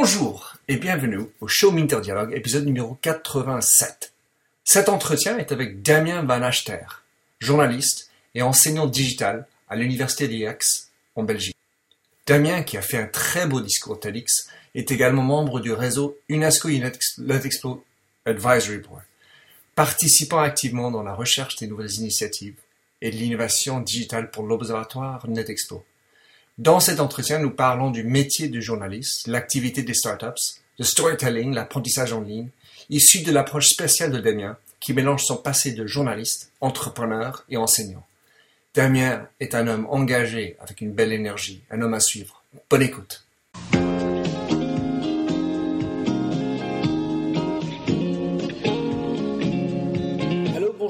Bonjour et bienvenue au show Minter Dialogue, épisode numéro 87. Cet entretien est avec Damien Van Achter, journaliste et enseignant digital à l'Université d'Aix en Belgique. Damien, qui a fait un très beau discours TEDx, est également membre du réseau UNESCO Let Expo Advisory Board, participant activement dans la recherche des nouvelles initiatives et de l'innovation digitale pour l'Observatoire NetExpo. Dans cet entretien, nous parlons du métier de journaliste, l'activité des startups, le storytelling, l'apprentissage en ligne, issu de l'approche spéciale de Damien, qui mélange son passé de journaliste, entrepreneur et enseignant. Damien est un homme engagé avec une belle énergie, un homme à suivre. Bonne écoute.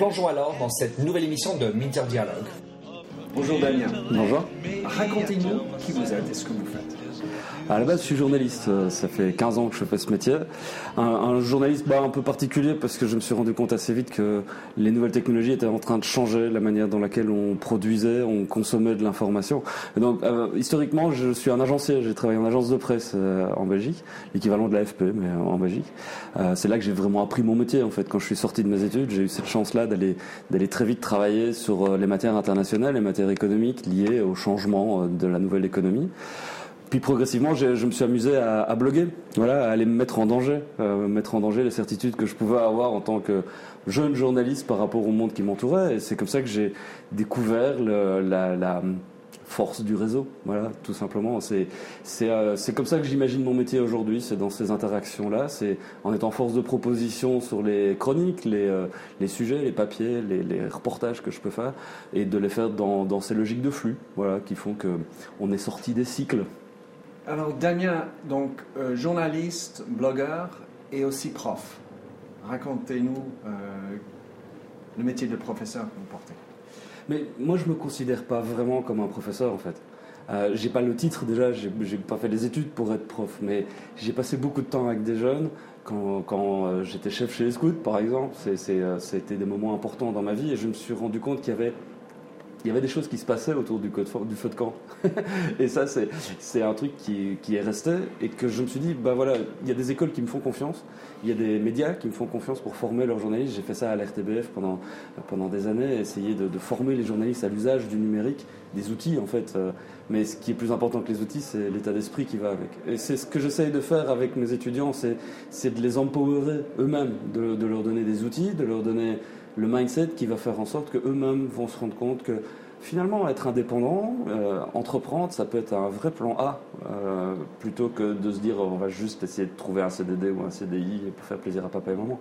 Plongeons alors dans cette nouvelle émission de Minter Dialogue. Bonjour Damien. Bonjour. Racontez-nous qui vous êtes et ce que vous faites. À la base, je suis journaliste. Euh, ça fait 15 ans que je fais ce métier. Un, journaliste bah, un peu particulier parce que je me suis rendu compte assez vite que les nouvelles technologies étaient en train de changer la manière dans laquelle on produisait, on consommait de l'information. Donc, euh, historiquement, je suis un agencier. J'ai travaillé en agence de presse euh, en Belgique, l'équivalent de l'AFP, mais en Belgique. c'est là que j'ai vraiment appris mon métier. En fait, quand je suis sorti de mes études, j'ai eu cette chance-là d'aller d'aller très vite travailler sur les matières internationales, les matières économiques liées au changement de la nouvelle économie. Puis progressivement, je, me suis amusé à, bloguer, voilà, à aller me mettre en danger, euh, mettre en danger les certitudes que je pouvais avoir en tant que jeune journaliste par rapport au monde qui m'entourait. Et c'est comme ça que j'ai découvert la, force du réseau. Voilà, tout simplement. C'est euh, comme ça que j'imagine mon métier aujourd'hui. C'est dans ces interactions-là. C'est en étant force de proposition sur les chroniques, les, euh, les sujets, les papiers, les, les, reportages que je peux faire, et de les faire dans, dans ces logiques de flux, voilà, qui font que on est sorti des cycles alors Damien, donc euh, journaliste, blogueur et aussi prof. Racontez-nous euh, le métier de professeur que vous portez. Mais moi je me considère pas vraiment comme un professeur en fait. Euh, j'ai pas le titre déjà, j'ai pas fait des études pour être prof, mais j'ai passé beaucoup de temps avec des jeunes. Quand, quand euh, j'étais chef chez les scouts, par exemple, c'était des moments importants dans ma vie et je me suis rendu compte qu'il y avait il y avait des choses qui se passaient autour du, du feu de camp. et ça, c'est un truc qui, qui, est resté et que je me suis dit, bah voilà, il y a des écoles qui me font confiance, il y a des médias qui me font confiance pour former leurs journalistes. J'ai fait ça à l'RTBF pendant, pendant des années, essayer de, de former les journalistes à l'usage du numérique, des outils en fait. Euh, mais ce qui est plus important que les outils, c'est l'état d'esprit qui va avec. Et c'est ce que j'essaye de faire avec mes étudiants, c'est de les empowerer eux-mêmes, de, de leur donner des outils, de leur donner le mindset qui va faire en sorte qu'eux-mêmes vont se rendre compte que finalement, être indépendant, euh, entreprendre, ça peut être un vrai plan A, euh, plutôt que de se dire on va juste essayer de trouver un CDD ou un CDI pour faire plaisir à papa et maman.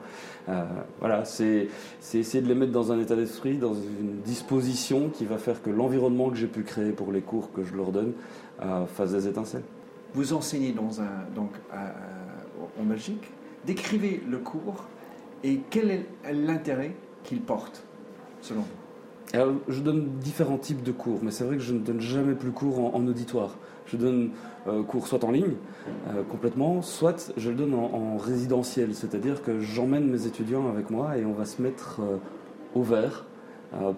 Euh, voilà, c'est essayer de les mettre dans un état d'esprit, dans une disposition qui va faire que l'environnement que j'ai pu créer pour les cours que je leur donne fasse des étincelles. Vous enseignez donc, en Belgique. Décrivez le cours et quel est l'intérêt qu'il porte, selon vous je donne différents types de cours, mais c'est vrai que je ne donne jamais plus cours en, auditoire. Je donne euh, cours soit en ligne, euh, complètement, soit je le donne en, résidentiel, c'est-à-dire que j'emmène mes étudiants avec moi et on va se mettre euh, au vert.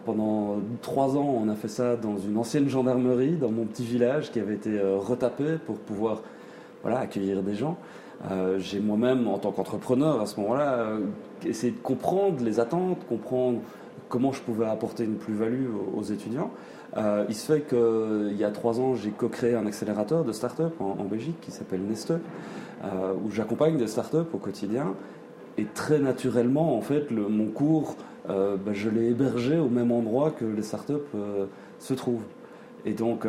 pendant trois ans, on a fait ça dans une ancienne gendarmerie, dans mon petit village qui avait été retapé pour pouvoir voilà, accueillir des gens. J'ai moi-même, en tant qu'entrepreneur, à ce moment-là, euh, essayé de comprendre les attentes, comprendre comment je pouvais apporter une plus-value aux, étudiants. Euh, il se fait qu'il y a trois ans, j'ai co-créé un accélérateur de start-up en, Belgique qui s'appelle Neste, où j'accompagne des start-up au quotidien. Et très naturellement, en fait, mon cours, bah, je l'ai hébergé au même endroit que les start-up se trouvent. Et donc,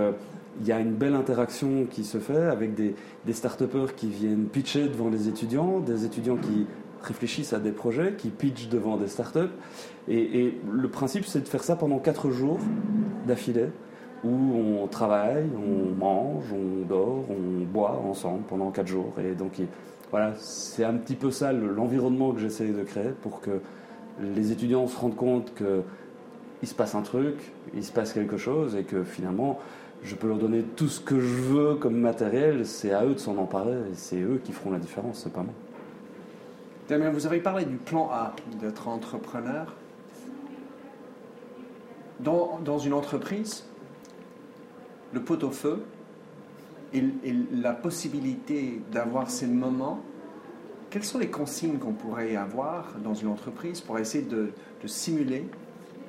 il y a une belle interaction qui se fait avec des, des start qui viennent pitcher devant les étudiants, des étudiants qui réfléchissent à des projets, qui pitchent devant des startups. Et, le principe, c'est de faire ça pendant quatre jours d'affilée où on travaille, on mange, on dort, on boit ensemble pendant quatre jours. Et donc voilà, c'est un petit peu ça l'environnement que j'essaie de créer pour que les étudiants se rendent compte qu'il se passe un truc, il se passe quelque chose et que finalement je peux leur donner tout ce que je veux comme matériel, c'est à eux de s'en emparer et c'est eux qui feront la différence, c'est pas moi. Damien, vous avez parlé du plan A, d'être entrepreneur. Dans, dans, une entreprise, le pot-au-feu et, la possibilité d'avoir ces moments, quelles sont les consignes qu'on pourrait avoir dans une entreprise pour essayer de, simuler,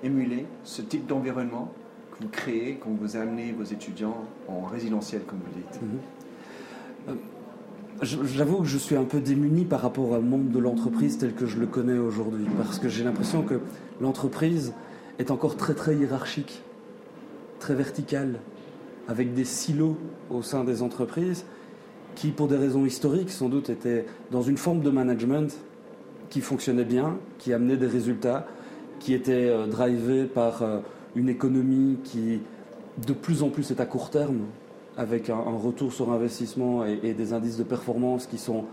émuler ce type d'environnement que vous créez quand vous amenez vos étudiants en résidentiel, comme vous dites? Mhm. euh, J'avoue que je suis un peu démuni par rapport au monde de l'entreprise tel que je le connais aujourd'hui, parce que j'ai l'impression que l'entreprise est encore très très hiérarchique, très verticale, avec des silos au sein des entreprises qui, pour des raisons historiques, sans doute étaient dans une forme de management qui fonctionnait bien, qui amenait des résultats, qui était euh, par euh, une économie qui de plus en plus est à court terme, avec un, retour sur investissement et, des indices de performance qui sont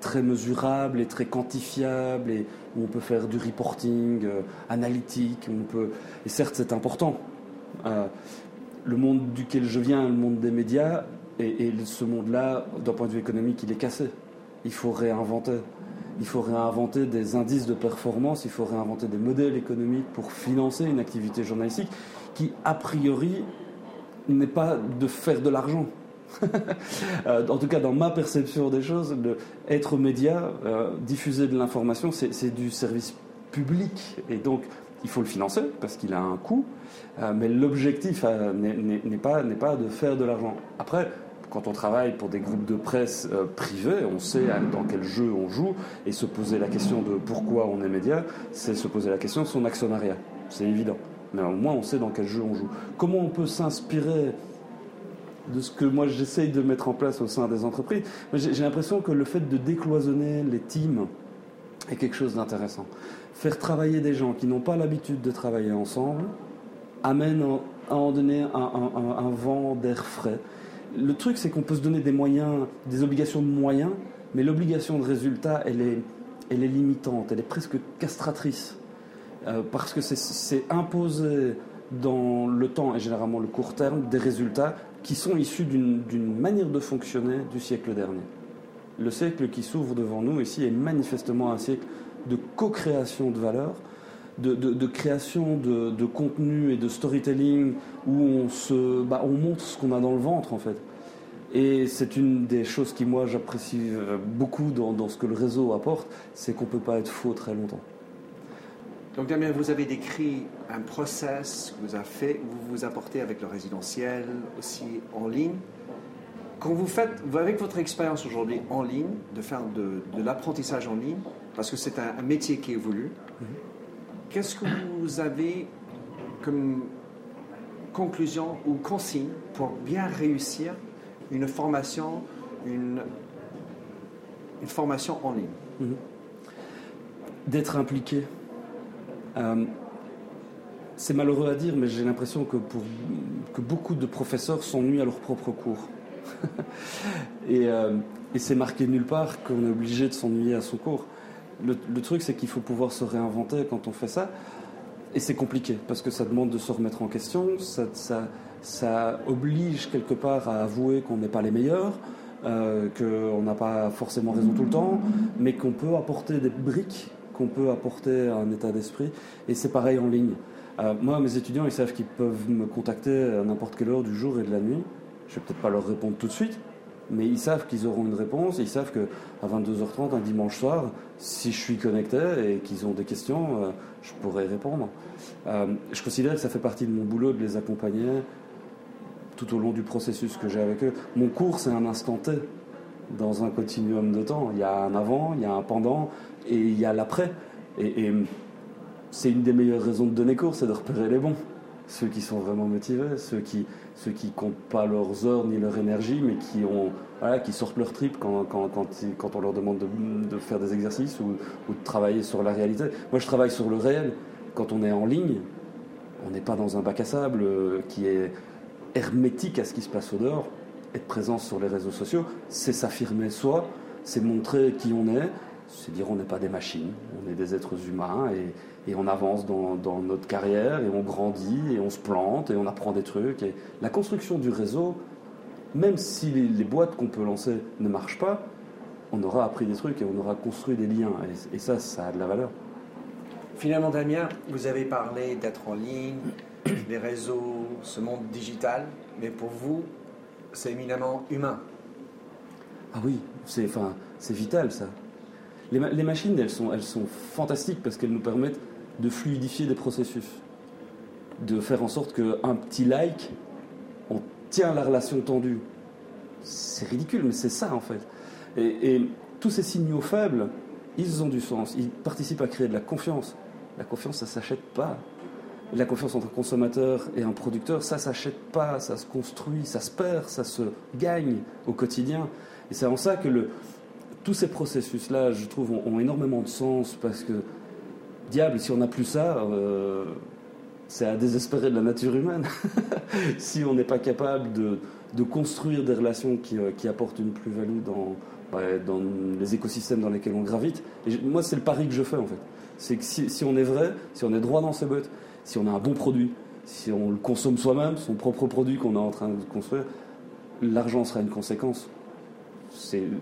très mesurables et très quantifiables et où on peut faire du reporting euh, analytique. on peut... Et certes, c'est important. Euh, le monde duquel je viens, le monde des médias, et, ce monde-là, d'un point de vue économique, il est cassé. Il faut réinventer. Il faut réinventer des indices de performance, il faut réinventer des modèles économiques pour financer une activité journalistique qui, a priori, n'est pas de faire de l'argent. Euh, en tout cas, dans ma perception des choses, être média, euh, diffuser de l'information, c'est du service public. Et donc, il faut le financer parce qu'il a un coût. Euh, mais l'objectif n'est pas, pas de faire de l'argent. Après, quand on travaille pour des groupes de presse privés, on sait dans quel jeu on joue. Et se poser la question de pourquoi on est média, c'est se poser la question de son actionnariat. C'est évident mais au moins on sait dans quel jeu on joue. Comment on peut s'inspirer de ce que moi j'essaye de mettre en place au sein des entreprises? J'ai l'impression que le fait de décloisonner les teams est quelque chose d'intéressant. Faire travailler des gens qui n'ont pas l'habitude de travailler ensemble amène à en donner un, vent d'air frais. Le truc, c'est qu'on peut se donner des moyens, des obligations de moyens, mais l'obligation de résultat, elle est, elle est limitante, elle est presque castratrice. Euh, parce que c'est imposer dans le temps et généralement le court terme des résultats qui sont issus d'une manière de fonctionner du siècle dernier. Le siècle qui s'ouvre devant nous ici est manifestement un siècle de co-création de valeurs, de, création de, contenu et de storytelling où on, se, bah, on montre ce qu'on a dans le ventre en fait. Et c'est une des choses qui moi j'apprécie euh, beaucoup dans, dans, ce que le réseau apporte, c'est qu'on ne peut pas être faux très longtemps. Donc Damien, vous avez décrit un process que vous avez fait, vous vous apportez avec le résidentiel, aussi en ligne. Quand vous faites, avec votre expérience aujourd'hui en ligne, de faire de, l'apprentissage en ligne, parce que c'est un, métier qui évolue, mhm. qu'est-ce que vous avez comme conclusion ou consigne pour bien réussir une formation, une, une formation en ligne? Mhm. D'être impliqué c'est malheureux à dire, mais j'ai l'impression que, beaucoup de professeurs s'ennuient à leur propre cours. Euh, et, c'est marqué nulle part qu'on est obligé de s'ennuyer à son cours. Le, truc, c'est qu'il faut pouvoir se réinventer quand on fait ça. Et c'est compliqué, parce que ça demande de se remettre en question, ça, ça, oblige quelque part à avouer qu'on n'est pas les meilleurs, euh, qu'on n'a pas forcément raison tout le temps, mais qu'on peut apporter des briques qu'on peut apporter à un état d'esprit. Et c'est pareil en ligne. Euh, moi, mes étudiants, ils savent qu'ils peuvent me contacter à n'importe quelle heure du jour et de la nuit. Je vais peut-être pas leur répondre tout de suite, mais ils savent qu'ils auront une réponse. Ils savent qu'à 22h30, un dimanche soir, si je suis connecté et qu'ils ont des questions, euh, je pourrai répondre. Euh, je considère que ça fait partie de mon boulot de les accompagner tout au long du processus que j'ai avec eux. Mon cours, c'est un instant T dans un continuum de temps. Il y a un avant, il y a un pendant, et il y a l'après. Et, c'est une des meilleures raisons de donner cours, c'est de repérer les bons. Ceux qui sont vraiment motivés, ceux qui ceux qui comptent pas leurs heures ni leur énergie, mais qui ont voilà, qui sortent leur trip quand, quand, quand, on leur demande de, faire des exercices ou, ou, de travailler sur la réalité. Moi, je travaille sur le réel. Quand on est en ligne, on n'est pas dans un bac à sable euh, qui est hermétique à ce qui se passe au dehors. Être présent sur les réseaux sociaux, c'est s'affirmer soi, c'est montrer qui on est, c'est dire on n'est pas des machines, on est des êtres humains et, on avance dans, notre carrière et on grandit et on se plante et on apprend des trucs. Et la construction du réseau, même si les, boîtes qu'on peut lancer ne marchent pas, on aura appris des trucs et on aura construit des liens. Et, et ça, ça a de la valeur. Finalement, Damien, vous avez parlé d'être en ligne, les réseaux, ce monde digital, mais pour vous, c'est éminemment humain. Ah oui, c'est enfin, vital ça. Les, machines, elles sont, elles sont fantastiques parce qu'elles nous permettent de fluidifier des processus, de faire en sorte qu'un petit like, on tient la relation tendue. C'est ridicule, mais c'est ça en fait. Et, et tous ces signaux faibles, ils ont du sens, ils participent à créer de la confiance. La confiance, ça s'achète pas. La confiance entre un consommateur et un producteur, ça s'achète pas, ça se construit, ça se perd, ça se gagne au quotidien. Et c'est en ça que le, tous ces processus-là, je trouve, ont, énormément de sens parce que, diable, si on n'a plus ça, euh, c'est à désespérer de la nature humaine. si on n'est pas capable de, construire des relations qui, euh, apportent une plus-value dans, dans les écosystèmes dans lesquels on gravite. Moi, c'est le pari que je fais en fait. C'est que si, si, on est vrai, si on est droit dans ses bottes, si on a un bon produit, si on le consomme soi-même, son propre produit qu'on est en train de construire, l'argent sera une conséquence.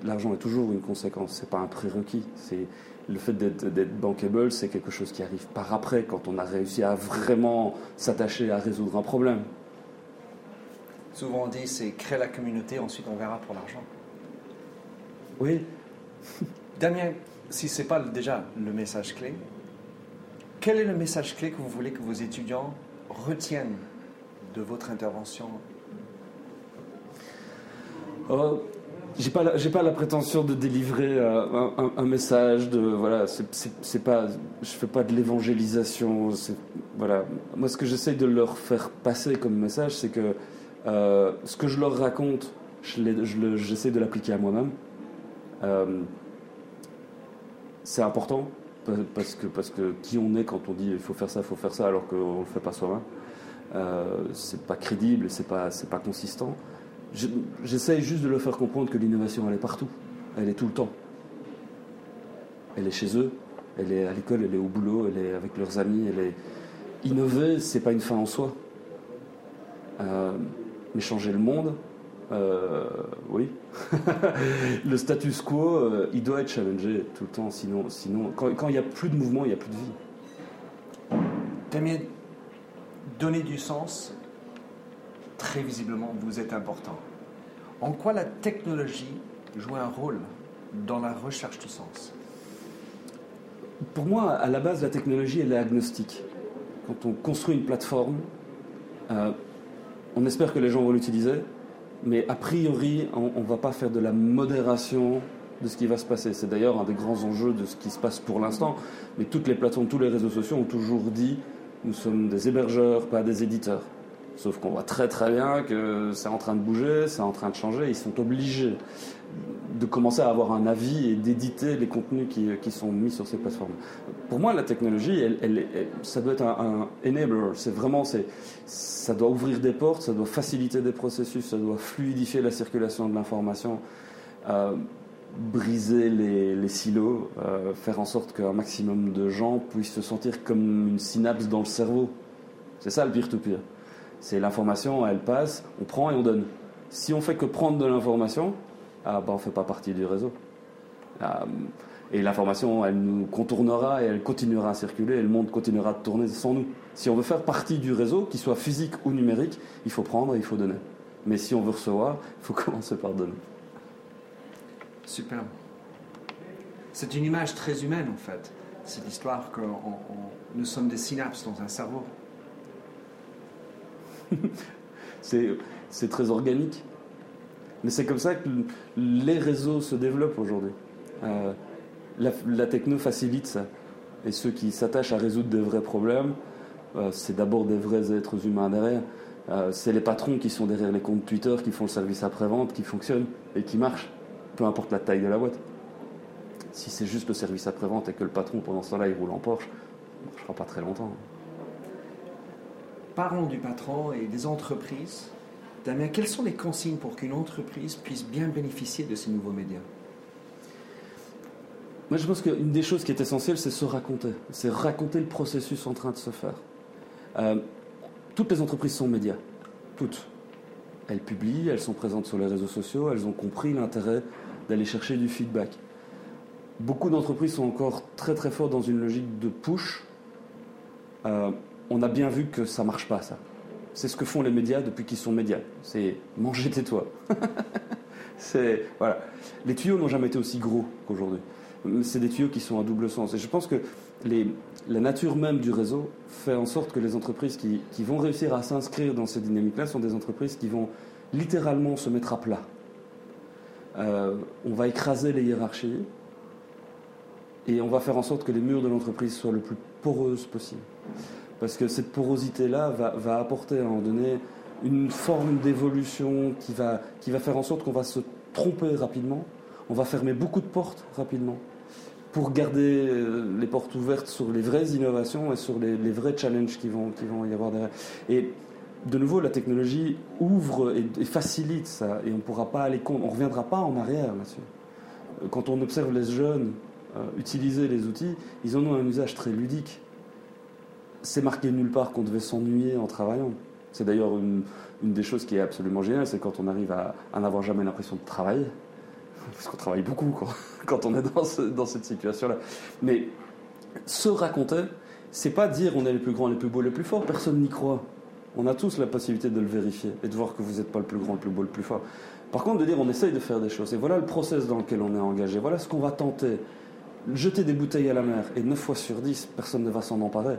L'argent est toujours une conséquence, c'est pas un prérequis. C'est le fait d'être bankable, c'est quelque chose qui arrive par après, quand on a réussi à vraiment s'attacher à résoudre un problème. Souvent on dit c'est créer la communauté, ensuite on verra pour l'argent. Oui. Damien, si ce n'est pas déjà le message clé, quel est le message clé que vous voulez que vos étudiants retiennent de votre intervention? Oh, j'ai pas, j'ai pas la prétention de délivrer euh, un, message de voilà, c'est, pas, je fais pas de l'évangélisation. voilà, moi ce que j'essaie de leur faire passer comme message, c'est que euh, ce que je leur raconte, je j'essaie de l'appliquer à moi-même. Euh, c'est important parce que, parce que qui on est quand on dit il faut faire ça, il faut faire ça, alors qu'on le fait pas soi-même, c'est pas crédible c'est pas, c'est pas consistant. J'essaye juste de leur faire comprendre que l'innovation, elle est partout, elle est tout le temps. Elle est chez eux, elle est à l'école, elle est au boulot, elle est avec leurs amis, elle est innover, c'est pas une fin en soi. Euh, mais changer le monde, euh, oui. le status quo, euh, il doit être challengé tout le temps, sinon, sinon quand il n'y a plus de mouvement, il n'y a plus de vie. Damien, donner du sens, très visiblement, vous êtes important. En quoi la technologie joue un rôle dans la recherche du sens? Pour moi, à la base, la technologie, elle est agnostique. Quand on construit une plateforme, euh, on espère que les gens vont l'utiliser, mais a priori, on ne va pas faire de la modération de ce qui va se passer. C'est d'ailleurs un des grands enjeux de ce qui se passe pour l'instant. Mais toutes les plateformes, tous les réseaux sociaux ont toujours dit nous sommes des hébergeurs, pas des éditeurs. Sauf qu'on voit très très bien que c'est en train de bouger, c'est en train de changer. Ils sont obligés de commencer à avoir un avis et d'éditer les contenus qui, qui, sont mis sur ces plateformes. Pour moi, la technologie, elle, ça doit être un, enabler. C'est vraiment, c'est, ça doit ouvrir des portes, ça doit faciliter des processus, ça doit fluidifier la circulation de l'information, euh, briser les, silos, euh, faire en sorte qu'un maximum de gens puissent se sentir comme une synapse dans le cerveau. C'est ça le peer-to-peer. C'est l'information, elle passe, on prend et on donne. Si on fait que prendre de l'information, ah, bah, on ne fait pas partie du réseau. Ah, et l'information, elle nous contournera et elle continuera à circuler et le monde continuera de tourner sans nous. Si on veut faire partie du réseau, qu'il soit physique ou numérique, il faut prendre et il faut donner. Mais si on veut recevoir, il faut commencer par donner. Super. C'est une image très humaine en fait. C'est l'histoire que nous sommes des synapses dans un cerveau. C'est très organique. Mais c'est comme ça que les réseaux se développent aujourd'hui. Euh, la, techno facilite ça. Et ceux qui s'attachent à résoudre des vrais problèmes, euh, c'est d'abord des vrais êtres humains derrière. Euh, c'est les patrons qui sont derrière les comptes Twitter, qui font le service après-vente, qui fonctionne et qui marche, peu importe la taille de la boîte. Si c'est juste le service après-vente et que le patron, pendant ce temps-là, il roule en Porsche, ne marchera pas très longtemps. Parlons du patron et des entreprises Damien, quelles sont les consignes pour qu'une entreprise puisse bien bénéficier de ces nouveaux médias? Moi, je pense qu'une des choses qui est essentielle, c'est se raconter. C'est raconter le processus en train de se faire. Euh, toutes les entreprises sont médias. Toutes. Elles publient, elles sont présentes sur les réseaux sociaux, elles ont compris l'intérêt d'aller chercher du feedback. Beaucoup d'entreprises sont encore très très fortes dans une logique de push. Euh, on a bien vu que ça marche pas, ça. C'est ce que font les médias depuis qu'ils sont médias. C'est manger tais-toi. c'est voilà. Les tuyaux n'ont jamais été aussi gros qu'aujourd'hui. C'est des tuyaux qui sont à double sens. Et je pense que la nature même du réseau fait en sorte que les entreprises qui, qui vont réussir à s'inscrire dans ces dynamiques-là sont des entreprises qui vont littéralement se mettre à plat. Euh, on va écraser les hiérarchies et on va faire en sorte que les murs de l'entreprise soient le plus poreuses possible. Parce que cette porosité-là va, apporter à un moment donné une forme d'évolution qui va, faire en sorte qu'on va se tromper rapidement, on va fermer beaucoup de portes rapidement pour garder euh, les portes ouvertes sur les vraies innovations et sur les, vrais challenges qui vont, y avoir derrière. Et de nouveau, la technologie ouvre et, facilite ça, et on ne pourra pas aller on reviendra pas en arrière là-dessus. Euh, quand on observe les jeunes euh, utiliser les outils, ils en ont un usage très ludique c'est marqué nulle part qu'on devait s'ennuyer en travaillant. C'est d'ailleurs une, des choses qui est absolument géniale, c'est quand on arrive à, n'avoir jamais l'impression de travailler. Parce qu'on travaille beaucoup quand, on est dans, cette situation-là. Mais se raconter, c'est pas dire on est les plus grands, les plus beaux, les plus forts. Personne n'y croit. On a tous la possibilité de le vérifier et de voir que vous n'êtes pas le plus grand, le plus beau, le plus fort. Par contre, de dire on essaye de faire des choses. Et voilà le process dans lequel on est engagé. Voilà ce qu'on va tenter. Jeter des bouteilles à la mer et 9 fois sur 10, personne ne va s'en emparer.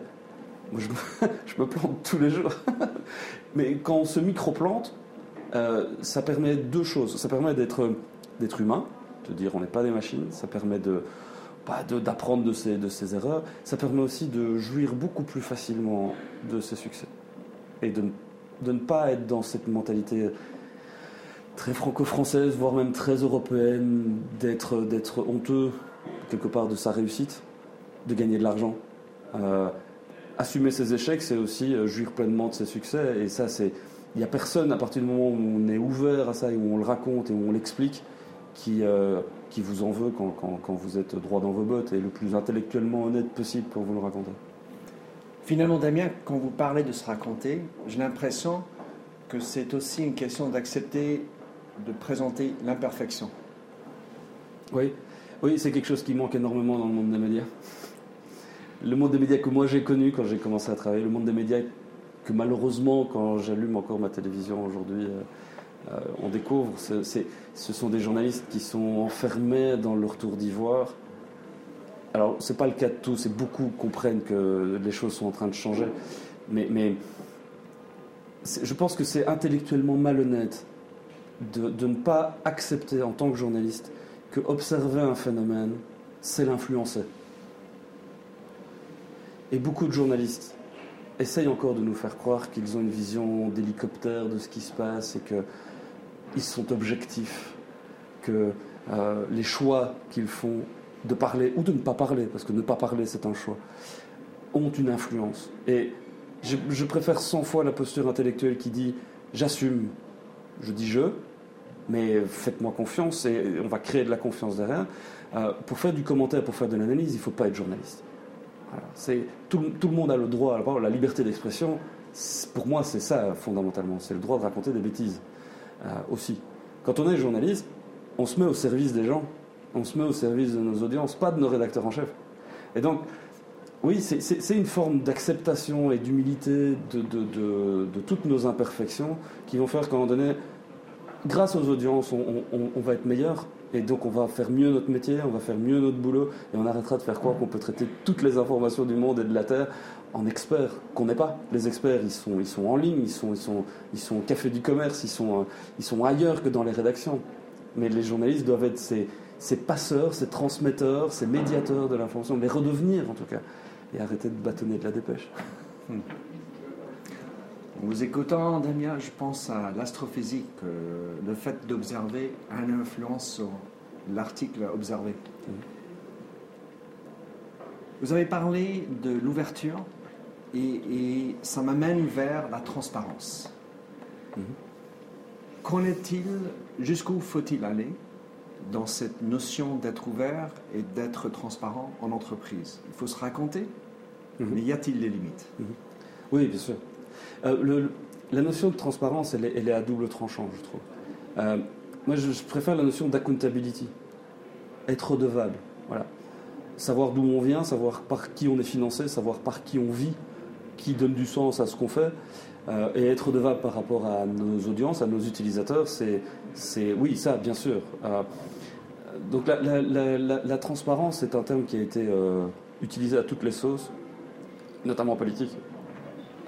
Moi, je me, plante tous les jours. Mais quand on se micro-plante, euh, ça permet deux choses. Ça permet d'être, d'être humain, de dire on n'est pas des machines. Ça permet de, bah, d'apprendre de ses, erreurs. Ça permet aussi de jouir beaucoup plus facilement de ses succès. Et de, ne pas être dans cette mentalité très franco-française, voire même très européenne, d'être, d'être honteux quelque part de sa réussite, de gagner de l'argent. Euh, assumer ses échecs, c'est aussi euh, jouir pleinement de ses succès. Et ça, c'est. Il n'y a personne, à partir du moment où on est ouvert à ça et où on le raconte et où on l'explique, qui, euh, qui vous en veut quand, quand, vous êtes droit dans vos bottes et le plus intellectuellement honnête possible pour vous le raconter. Finalement, Damien, quand vous parlez de se raconter, j'ai l'impression que c'est aussi une question d'accepter de présenter l'imperfection. Oui, oui c'est quelque chose qui manque énormément dans le monde des médias le monde des médias que moi j'ai connu quand j'ai commencé à travailler, le monde des médias que malheureusement, quand j'allume encore ma télévision aujourd'hui, euh, euh, on découvre, ce sont des journalistes qui sont enfermés dans leur tour d'ivoire. Alors, ce n'est pas le cas de tous, et beaucoup comprennent que les choses sont en train de changer, mais, mais je pense que c'est intellectuellement malhonnête de, de, ne pas accepter en tant que journaliste que observer un phénomène, c'est l'influencer. Et beaucoup de journalistes essayent encore de nous faire croire qu'ils ont une vision d'hélicoptère de ce qui se passe et qu'ils sont objectifs, que euh, les choix qu'ils font de parler ou de ne pas parler, parce que ne pas parler c'est un choix, ont une influence. Et je, préfère 100 fois la posture intellectuelle qui dit j'assume, je dis je, mais faites-moi confiance et on va créer de la confiance derrière. Euh, pour faire du commentaire, pour faire de l'analyse, il ne faut pas être journaliste. C'est, tout, le monde a le droit à la, liberté d'expression. Pour moi, c'est ça fondamentalement. C'est le droit de raconter des bêtises euh, aussi. Quand on est journaliste, on se met au service des gens, on se met au service de nos audiences, pas de nos rédacteurs en chef. Et donc, oui, c'est une forme d'acceptation et d'humilité de, de, toutes nos imperfections qui vont faire qu'à un moment donné, grâce aux audiences, on va être meilleur, et donc on va faire mieux notre métier, on va faire mieux notre boulot, et on arrêtera de faire croire qu'on peut traiter toutes les informations du monde et de la Terre en experts, qu'on n'est pas. Les experts, ils sont, ils sont en ligne, ils sont, ils, sont, ils sont au café du commerce, ils sont, euh, ils sont ailleurs que dans les rédactions. Mais les journalistes doivent être ces, ces passeurs, ces transmetteurs, ces médiateurs de l'information, les redevenir en tout cas, et arrêter de bâtonner de la dépêche. En vous écoutant, Damien, je pense à l'astrophysique. le fait d'observer a une influence sur l'article observé. Vous avez parlé de l'ouverture et, ça m'amène vers la transparence. qu'en est-il, jusqu'où faut-il aller dans cette notion d'être ouvert et d'être transparent en entreprise? Il faut se raconter, Mhm. mais y a-t-il des limites? Oui, bien sûr. Euh, la notion de transparence, elle est, à double tranchant, je trouve. Euh, moi, je, préfère la notion d'accountability. Être redevable. Voilà. Savoir d'où on vient, savoir par qui on est financé, savoir par qui on vit, qui donne du sens à ce qu'on fait. Euh, et être redevable par rapport à nos audiences, à nos utilisateurs, c'est, c'est oui, ça, bien sûr. Donc la, transparence est un terme qui a été utilisé à toutes les sauces, notamment en politique.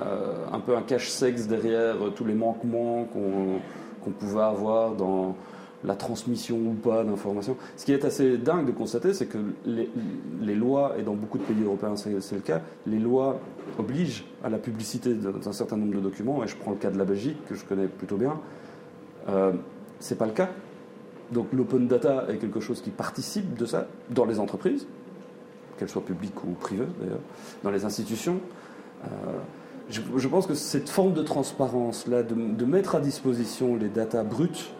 Euh, un peu un cache-sexe derrière euh, tous les manquements qu'on pouvait avoir dans la transmission ou pas d'informations. Ce qui est assez dingue de constater, c'est que les, lois, et dans beaucoup de pays européens c'est le cas, les lois obligent à la publicité d'un certain nombre de documents, et je prends le cas de la Belgique, que je connais plutôt bien, euh, c'est pas le cas. Donc l'open data est quelque chose qui participe de ça dans les entreprises, qu'elles soient publiques ou privées d'ailleurs, dans les institutions. Euh, je, pense que cette forme de transparence-là, de, de mettre à disposition les datas brutes,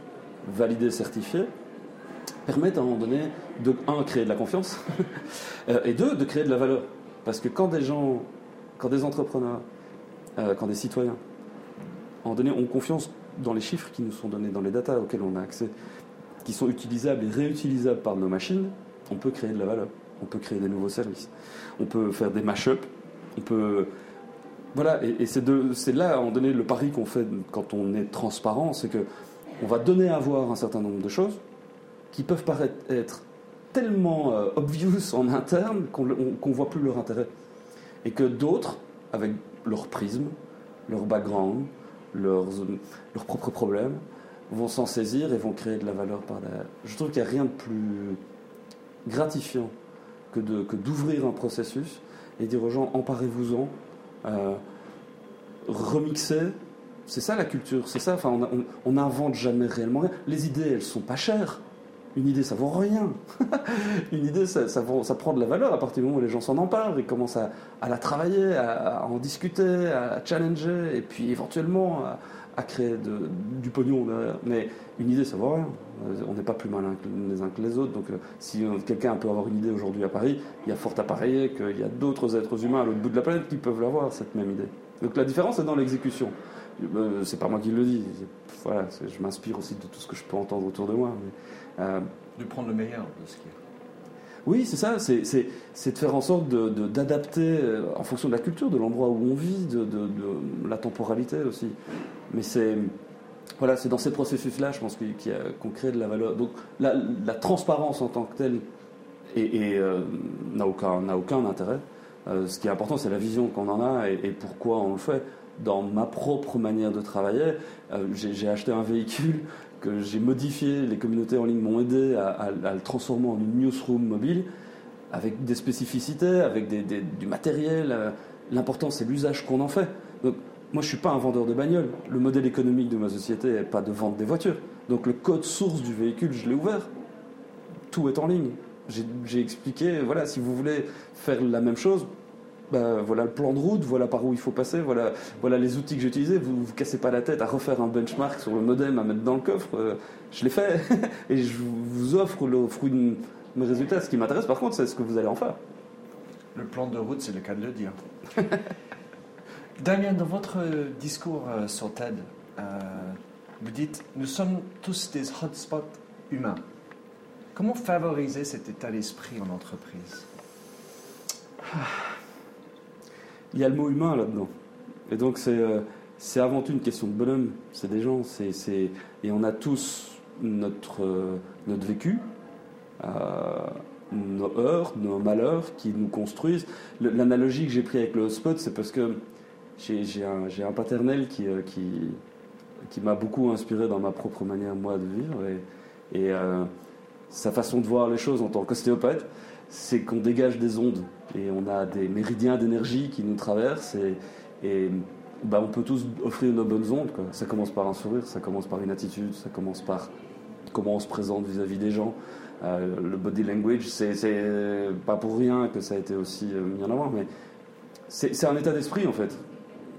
validées, certifiées, permet à un moment donné de, un, créer de la confiance, euh, et deux, de créer de la valeur. Parce que quand des gens, quand des entrepreneurs, euh, quand des citoyens, à un moment donné, ont confiance dans les chiffres qui nous sont donnés, dans les datas auxquelles on a accès, qui sont utilisables et réutilisables par nos machines, on peut créer de la valeur. On peut créer des nouveaux services. On peut faire des mash-up. On peut. Voilà, et, c'est là, à un donné, le pari qu'on fait quand on est transparent, c'est que on va donner à voir un certain nombre de choses qui peuvent paraître être tellement euh, obvious en interne qu'on ne voit plus leur intérêt. Et que d'autres, avec leur prisme, leur background, leurs, leurs propres problèmes, vont s'en saisir et vont créer de la valeur par derrière. Je trouve qu'il n'y a rien de plus gratifiant que d'ouvrir un processus et dire aux gens emparez-vous-en, euh, remixez. C'est ça la culture, c'est ça. Enfin, on n'invente jamais réellement rien. Les idées, elles sont pas chères. Une idée, ça vaut rien. Une idée, ça, ça, prend de la valeur à partir du moment où les gens s'en emparent et commencent à, la travailler, à, à en discuter, à challenger, et puis éventuellement à, à créer du pognon derrière. Mais une idée, ça vaut rien. Euh, On n'est pas plus malins que les uns que les autres. Donc, euh, si euh, quelqu'un peut avoir une idée aujourd'hui à Paris, il y a fort à parier qu'il y a d'autres êtres humains à l'autre bout de la planète qui peuvent l'avoir, cette même idée. Donc, la différence est dans l'exécution. C'est pas moi qui le dis. Voilà, je m'inspire aussi de tout ce que je peux entendre autour de moi. De prendre le meilleur de ce qui est. oui, c'est ça, c'est- de faire en sorte d'adapter euh, en fonction de la culture, de l'endroit où on vit, de, la temporalité aussi. Mais c'est voilà, dans ces processus-là, je pense qu'on crée de la valeur. Donc la, transparence en tant que telle euh, n'a aucun, intérêt. Euh, ce qui est important, c'est la vision qu'on en a et, pourquoi on le fait. Dans ma propre manière de travailler, j'ai acheté un véhicule que j'ai modifié, les communautés en ligne m'ont aidé à, le transformer en une newsroom mobile avec des spécificités, avec du matériel. euh, L'important, c'est l'usage qu'on en fait. Donc, moi, je suis pas un vendeur de bagnole. Le modèle économique de ma société n'est pas de vendre des voitures. Donc, le code source du véhicule, je l'ai ouvert. Tout est en ligne. J'ai expliqué, voilà, si vous voulez faire la même chose, bah, voilà le plan de route, voilà par où il faut passer, voilà, voilà les outils que j'ai utilisés. Vous ne vous cassez pas la tête à refaire un benchmark sur le modem à mettre dans le coffre. Euh, je l'ai fait et je vous offre le fruit de mes résultats. Ce qui m'intéresse par contre, c'est ce que vous allez en faire. Le plan de route, c'est le cas de le dire. Damien, dans votre discours euh, sur TED, euh, vous dites Nous sommes tous des hotspots humains. Comment favoriser cet état d'esprit en entreprise? Il y a le mot humain là-dedans. Et donc c'est euh, c'est avant tout une question de bonhomme. C'est des gens. c'est c'est- Et on a tous notre, euh, notre vécu, euh, nos heures, nos malheurs qui nous construisent. L'analogie que j'ai pris avec le hotspot, c'est parce que j'ai un, un paternel qui, qui, qui m'a beaucoup inspiré dans ma propre manière, moi, de vivre. Et, et, sa façon de voir les choses en tant qu'ostéopathe, c'est qu'on dégage des ondes et on a des méridiens d'énergie qui nous traversent et, et bah, on peut tous offrir nos bonnes ondes. quoi. Ça commence par un sourire, ça commence par une attitude, ça commence par comment on se présente vis-à-vis des gens. Euh, le body language, c'est c'est pas pour rien que ça a été aussi euh, mis en avant, mais c'est un état d'esprit en fait.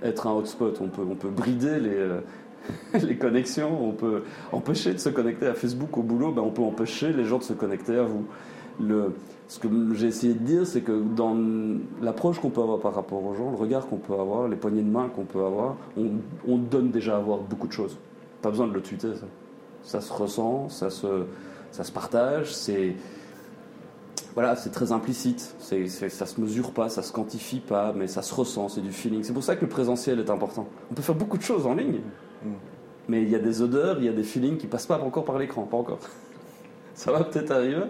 Être un hotspot, on peut, on peut brider les, euh, les connexions, on peut empêcher de se connecter à Facebook au boulot, ben on peut empêcher les gens de se connecter à vous. Le, ce que j'ai essayé de dire, c'est que dans l'approche qu'on peut avoir par rapport aux gens, le regard qu'on peut avoir, les poignées de main qu'on peut avoir, on, donne déjà à voir beaucoup de choses. Pas besoin de le tweeter, ça. Ça se ressent, ça se, ça se partage, c'est voilà, c'est très implicite. C'est, ça se mesure pas, ça se quantifie pas, mais ça se ressent, c'est du feeling. C'est pour ça que le présentiel est important. On peut faire beaucoup de choses en ligne, mm. mais il y a des odeurs, il y a des feelings qui passent pas encore par l'écran, pas encore. ça va peut-être arriver.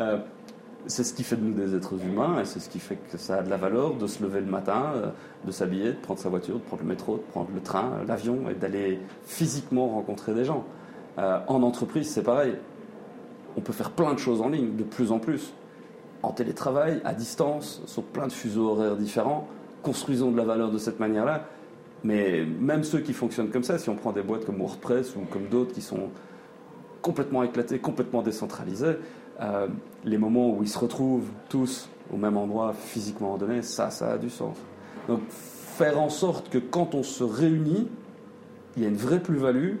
Euh, c'est ce qui fait de nous des êtres humains et c'est ce qui fait que ça a de la valeur de se lever le matin, euh, de s'habiller, de prendre sa voiture, de prendre le métro, de prendre le train, l'avion et d'aller physiquement rencontrer des gens. Euh, en entreprise, c'est pareil. On peut faire plein de choses en ligne, de plus en plus. En télétravail, à distance, sur plein de fuseaux horaires différents. Construisons de la valeur de cette manière-là. Mais même ceux qui fonctionnent comme ça, si on prend des boîtes comme WordPress ou comme d'autres qui sont complètement éclatées, complètement décentralisées, euh, les moments où ils se retrouvent tous au même endroit physiquement donné, ça, ça a du sens. Donc faire en sorte que quand on se réunit, il y a une vraie plus-value,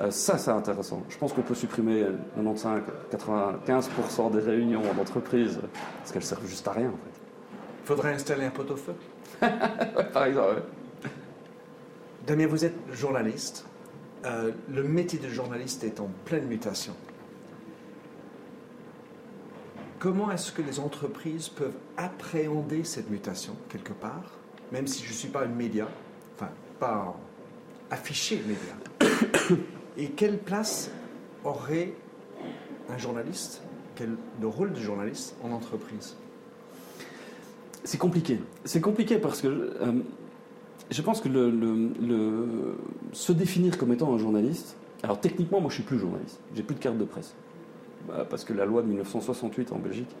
euh, ça c'est intéressant. Je pense qu'on peut supprimer 95-95% des réunions en entreprise parce qu'elles servent juste à rien en fait. Il faudrait installer un pot-au-feu Par exemple, Damien, vous êtes journaliste. Euh, le métier de journaliste est en pleine mutation. Comment est-ce que les entreprises peuvent appréhender cette mutation quelque part, même si je ne suis pas un média, enfin pas affiché média? Et quelle place aurait un journaliste, quel le rôle du journaliste en entreprise? C'est compliqué. C'est compliqué parce que euh, je pense que se définir comme étant un journaliste. Alors techniquement, moi je suis plus journaliste. J'ai plus de carte de presse. Bah, parce que la loi de 1968 en Belgique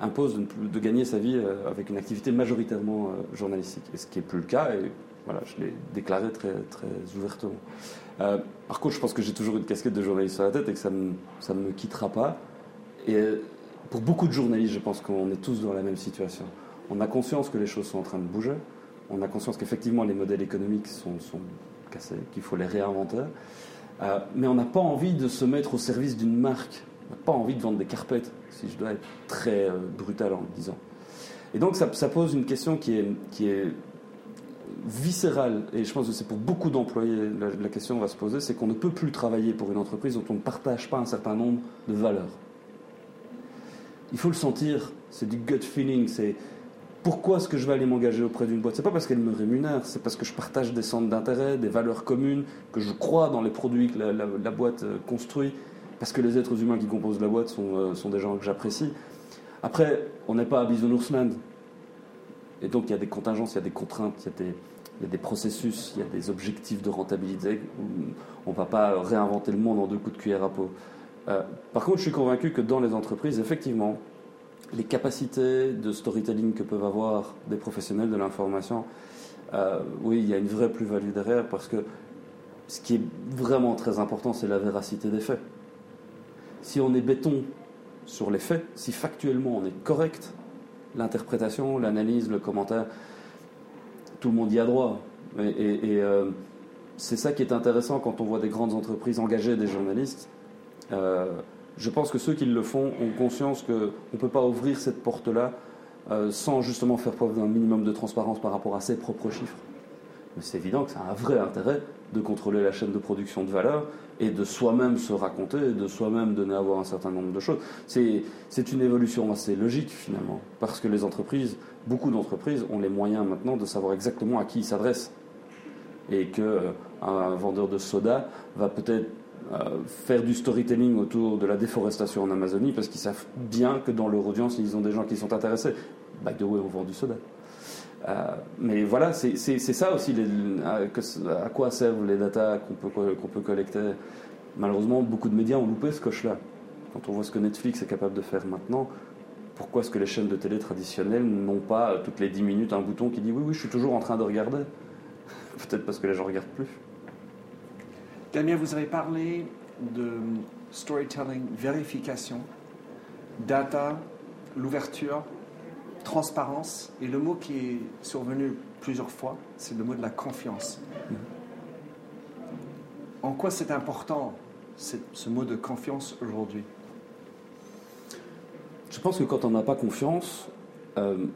impose de, gagner sa vie euh, avec une activité majoritairement euh, journalistique. Et ce qui n'est plus le cas, et voilà, je l'ai déclaré très, ouvertement. Euh, par contre, je pense que j'ai toujours une casquette de journaliste sur la tête et que ça, ne me quittera pas. Et pour beaucoup de journalistes, je pense qu'on est tous dans la même situation. On a conscience que les choses sont en train de bouger. On a conscience qu'effectivement les modèles économiques sont, cassés, qu'il faut les réinventer. mais on n'a pas envie de se mettre au service d'une marque n'a pas envie de vendre des carpettes, si je dois être très euh, brutal en le disant. Et donc ça, pose une question qui est, qui est viscérale, et je pense que c'est pour beaucoup d'employés la, la, question va se poser, c'est qu'on ne peut plus travailler pour une entreprise dont on ne partage pas un certain nombre de valeurs. Il faut le sentir, c'est du gut feeling, c'est pourquoi est-ce que je vais aller m'engager auprès d'une boîte? C'est pas parce qu'elle me rémunère, c'est parce que je partage des centres d'intérêt, des valeurs communes, que je crois dans les produits que la boîte euh, construit parce que les êtres humains qui composent la boîte sont, euh, des gens que j'apprécie. Après, on n'est pas à Bisounours Et donc, il y a des contingences, il y a des contraintes, il y a des, il y a des processus, il y a des objectifs de rentabilité. On ne va pas réinventer le monde en deux coups de cuillère à peau. Euh, par contre, je suis convaincu que dans les entreprises, effectivement, les capacités de storytelling que peuvent avoir des professionnels de l'information, euh, oui, il y a une vraie plus-value derrière parce que ce qui est vraiment très important, c'est la véracité des faits si on est béton sur les faits, si factuellement on est correct, l'interprétation, l'analyse, le commentaire, tout le monde y a droit. Et, euh, c'est ça qui est intéressant quand on voit des grandes entreprises engager des journalistes. Euh, je pense que ceux qui le font ont conscience qu'on ne peut pas ouvrir cette porte-là euh, sans justement faire preuve d'un minimum de transparence par rapport à ses propres chiffres. Mais c'est évident que ça a un vrai intérêt de contrôler la chaîne de production de valeur et de soi-même se raconter, de soi-même donner à voir un certain nombre de choses. C'est une évolution assez logique finalement, parce que les entreprises, beaucoup d'entreprises ont les moyens maintenant de savoir exactement à qui ils s'adressent. Et qu'un euh, vendeur de soda va peut-être euh, faire du storytelling autour de la déforestation en Amazonie parce qu'ils savent bien que dans leur audience, ils ont des gens qui sont intéressés. By the way, on vend du soda. Euh, mais voilà, c'est ça aussi à, quoi servent les datas qu'on peut, qu'on peut collecter. Malheureusement, beaucoup de médias ont loupé ce coche-là. Quand on voit ce que Netflix est capable de faire maintenant, pourquoi est-ce que les chaînes de télé traditionnelles n'ont pas toutes les 10 minutes un bouton qui dit oui, oui, je suis toujours en train de regarder Peut-être parce que les gens ne regardent plus. Damien, vous avez parlé de storytelling, vérification, data, l'ouverture transparence. Et le mot qui est survenu plusieurs fois, c'est le mot de la confiance. En quoi c'est important ce mot de confiance aujourd'hui? Je pense que quand on n'a pas confiance, euh,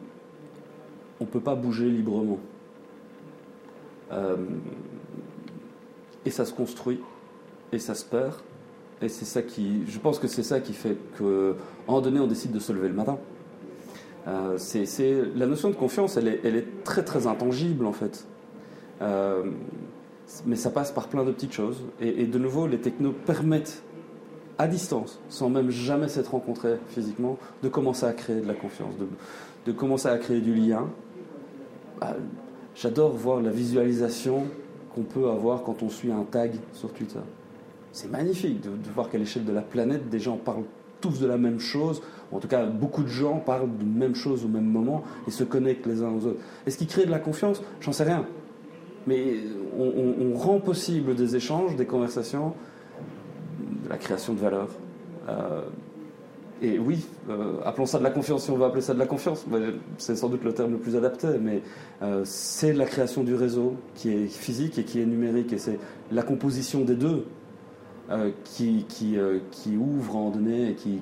on ne peut pas bouger librement. Euh, et ça se construit, et ça se perd. Et c'est ça qui, je pense que c'est ça qui fait qu'à un moment donné, on décide de se lever le matin. Euh, c'est, la notion de confiance, elle est, très très intangible en fait. mais ça passe par plein de petites choses. Et, de nouveau, les technos permettent à distance, sans même jamais s'être rencontrés physiquement, de commencer à créer de la confiance, de, de commencer à créer du lien. Bah, j'adore voir la visualisation qu'on peut avoir quand on suit un tag sur Twitter. C'est magnifique de, voir qu'à l'échelle de la planète, des gens parlent tous de la même chose, en tout cas beaucoup de gens parlent de la même chose au même moment et se connectent les uns aux autres. Est-ce qu'ils créent de la confiance J'en sais rien. Mais on, rend possible des échanges, des conversations, de la création de valeur. Euh, et oui, euh, appelons ça de la confiance si on veut appeler ça de la confiance. C'est sans doute le terme le plus adapté, mais euh, c'est la création du réseau qui est physique et qui est numérique. Et c'est la composition des deux qui, qui, qui, ouvre en donné et qui,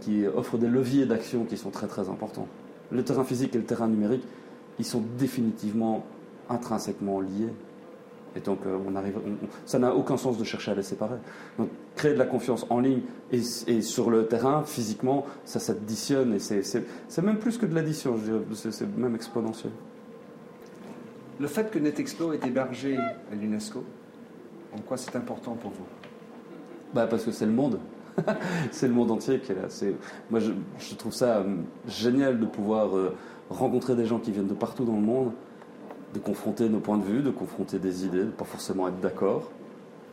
qui offre des leviers d'action qui sont très très importants. Le terrain physique et le terrain numérique, ils sont définitivement intrinsèquement liés. Et donc, euh, on arrive, ça n'a aucun sens de chercher à les séparer. Donc, créer de la confiance en ligne et, sur le terrain, physiquement, ça s'additionne et c'est même plus que de l'addition, c'est même exponentiel. Le fait que NetExplo est hébergé à l'UNESCO, en quoi c'est important pour vous? Bah Parce que c'est le monde. c'est le monde entier qui est là. Moi, je, trouve ça euh, génial de pouvoir euh, rencontrer des gens qui viennent de partout dans le monde de confronter nos points de vue, de confronter des idées, de pas forcément être d'accord,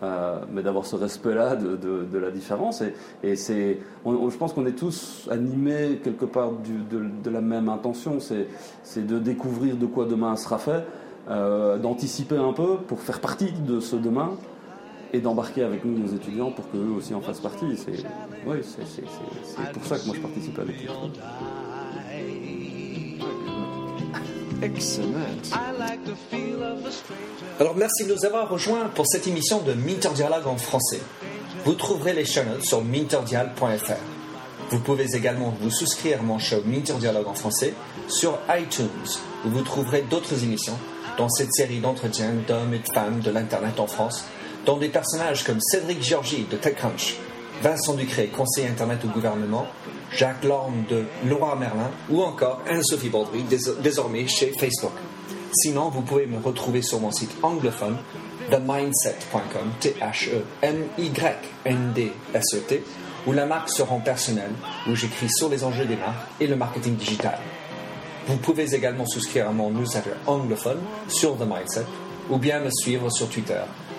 euh, mais d'avoir ce respect-là de, la différence. Et, c'est, je pense qu'on est tous animés quelque part de, la même intention, c'est, c'est de découvrir de quoi demain sera fait, d'anticiper un peu pour faire partie de ce demain et d'embarquer avec nous nos étudiants pour qu'eux aussi en fassent partie. C'est, pour ça que moi je participe avec eux. Alors merci de nous avoir rejoints pour cette émission de Minter Dialogue en français. Vous trouverez les chaînes sur minterdial.fr. Vous pouvez également vous souscrire à mon show Minter Dialogue en français sur iTunes, où vous trouverez d'autres émissions dans cette série d'entretiens d'hommes et de femmes de l'Internet en France, dont des personnages comme Cédric Georgie de TechCrunch, Vincent Ducré, conseiller Internet au gouvernement, Jacques Lorme de Laura Merlin ou encore Anne-Sophie Baudry, désormais chez Facebook. Sinon, vous pouvez me retrouver sur mon site anglophone themindset.com, T-H-E-M-Y-N-D-S-E-T, où la marque se rend personnelle, où j'écris sur les enjeux des marques et le marketing digital. Vous pouvez également souscrire à mon newsletter anglophone sur The Mindset ou bien me suivre sur Twitter,